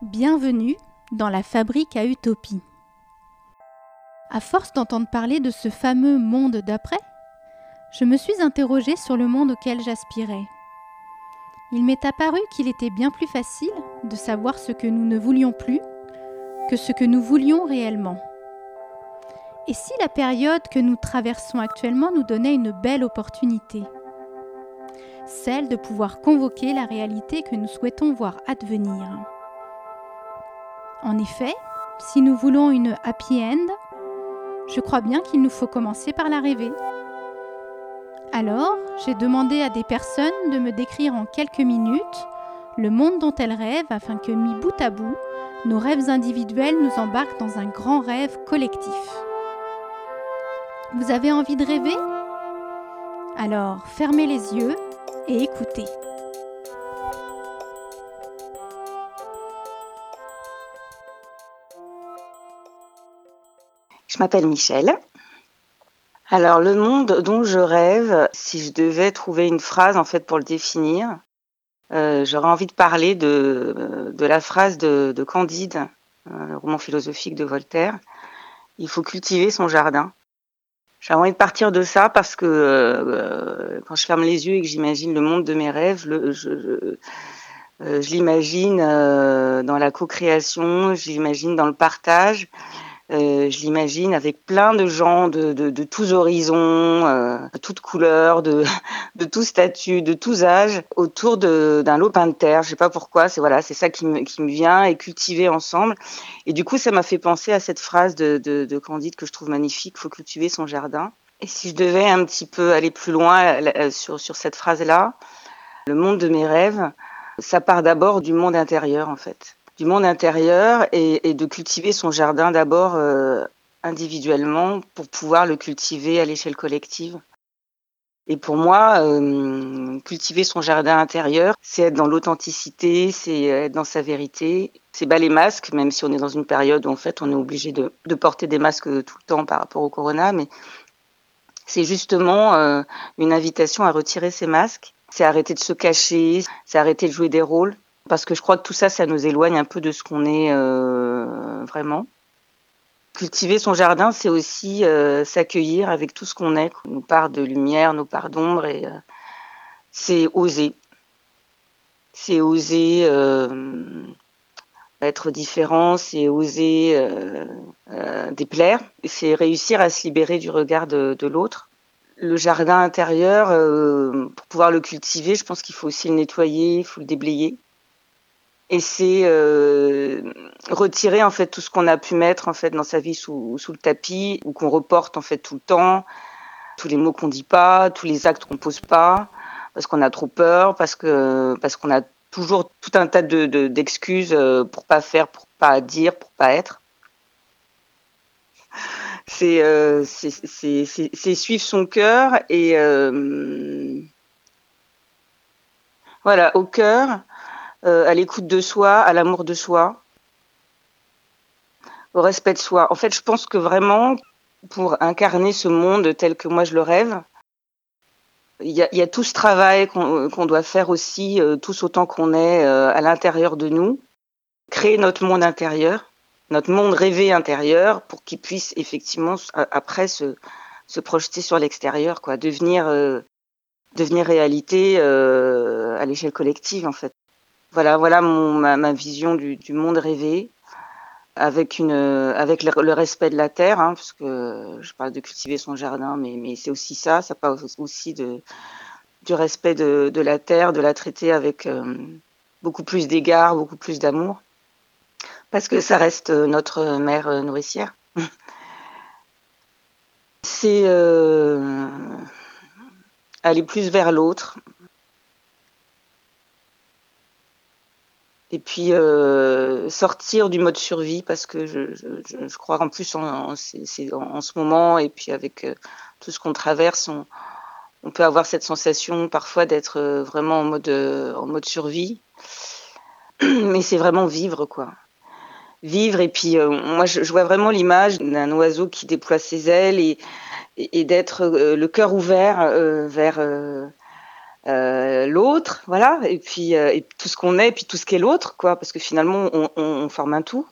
Bienvenue dans la fabrique à utopie. À force d'entendre parler de ce fameux monde d'après, je me suis interrogée sur le monde auquel j'aspirais. Il m'est apparu qu'il était bien plus facile de savoir ce que nous ne voulions plus que ce que nous voulions réellement. Et si la période que nous traversons actuellement nous donnait une belle opportunité Celle de pouvoir convoquer la réalité que nous souhaitons voir advenir. En effet, si nous voulons une happy end, je crois bien qu'il nous faut commencer par la rêver. Alors, j'ai demandé à des personnes de me décrire en quelques minutes le monde dont elles rêvent afin que, mis bout à bout, nos rêves individuels nous embarquent dans un grand rêve collectif. Vous avez envie de rêver? Alors, fermez les yeux et écoutez. Je m'appelle Michel. Alors le monde dont je rêve, si je devais trouver une phrase en fait pour le définir, euh, j'aurais envie de parler de, de la phrase de, de Candide, euh, le roman philosophique de Voltaire. Il faut cultiver son jardin. J'ai envie de partir de ça parce que euh, quand je ferme les yeux et que j'imagine le monde de mes rêves, je, je, je l'imagine dans la co-création, j'imagine dans le partage. Euh, je l'imagine avec plein de gens de, de, de tous horizons, euh, de toutes couleurs, de, de tous statuts, de tous âges, autour d'un lopin de terre. Je sais pas pourquoi, c'est voilà, c'est ça qui me, qui me vient et cultiver ensemble. Et du coup, ça m'a fait penser à cette phrase de, de, de Candide que je trouve magnifique faut cultiver son jardin. Et si je devais un petit peu aller plus loin euh, sur, sur cette phrase-là, le monde de mes rêves, ça part d'abord du monde intérieur en fait du monde intérieur et, et de cultiver son jardin d'abord euh, individuellement pour pouvoir le cultiver à l'échelle collective. Et pour moi, euh, cultiver son jardin intérieur, c'est être dans l'authenticité, c'est être dans sa vérité, c'est bas les masques, même si on est dans une période où en fait on est obligé de, de porter des masques tout le temps par rapport au corona, mais c'est justement euh, une invitation à retirer ces masques, c'est arrêter de se cacher, c'est arrêter de jouer des rôles, parce que je crois que tout ça, ça nous éloigne un peu de ce qu'on est euh, vraiment. Cultiver son jardin, c'est aussi euh, s'accueillir avec tout ce qu'on est, nos parts de lumière, nos parts d'ombre, et euh, c'est oser. C'est oser être différent, c'est oser déplaire, c'est réussir à se libérer du regard de l'autre. Le jardin intérieur, pour pouvoir le cultiver, je pense qu'il faut aussi le nettoyer, il faut le déblayer et c'est euh, retirer en fait tout ce qu'on a pu mettre en fait dans sa vie sous, sous le tapis ou qu'on reporte en fait tout le temps, tous les mots qu'on dit pas, tous les actes qu'on pose pas, parce qu'on a trop peur, parce que parce qu'on a toujours tout un tas de d'excuses de, pour pas faire, pour pas dire, pour pas être. C'est euh, c'est suivre son cœur et euh, voilà au cœur euh, à l'écoute de soi, à l'amour de soi, au respect de soi. En fait, je pense que vraiment, pour incarner ce monde tel que moi je le rêve, il y a, tout ce travail qu'on qu doit faire aussi, euh, tous autant qu'on est euh, à l'intérieur de nous, créer notre monde intérieur, notre monde rêvé intérieur, pour qu'il puisse effectivement après se, projeter sur l'extérieur, quoi, devenir euh, devenir réalité euh, à l'échelle collective en fait. Voilà, voilà mon, ma, vision du, monde rêvé, avec une, avec le, respect de la terre, hein, parce que je parle de cultiver son jardin, mais, mais c'est aussi ça, ça parle aussi de, du respect de, la terre, de la traiter avec euh, beaucoup plus d'égard, beaucoup plus d'amour, parce que ça reste notre mère nourricière. c'est euh, aller plus vers l'autre, et puis euh, sortir du mode survie parce que je, je, je crois en plus en, en, en, ce moment et puis avec euh, tout ce qu'on traverse, on, on, peut avoir cette sensation parfois d'être euh, vraiment en mode, euh, en mode survie. Mais c'est vraiment vivre quoi. Vivre et puis euh, moi je, je, vois vraiment l'image d'un oiseau qui déploie ses ailes et, et, et d'être le cœur ouvert vers euh, l'autre, voilà, et puis et tout ce qu'on est, et puis tout ce qu'est l'autre, quoi, parce que finalement on, on, forme un tout.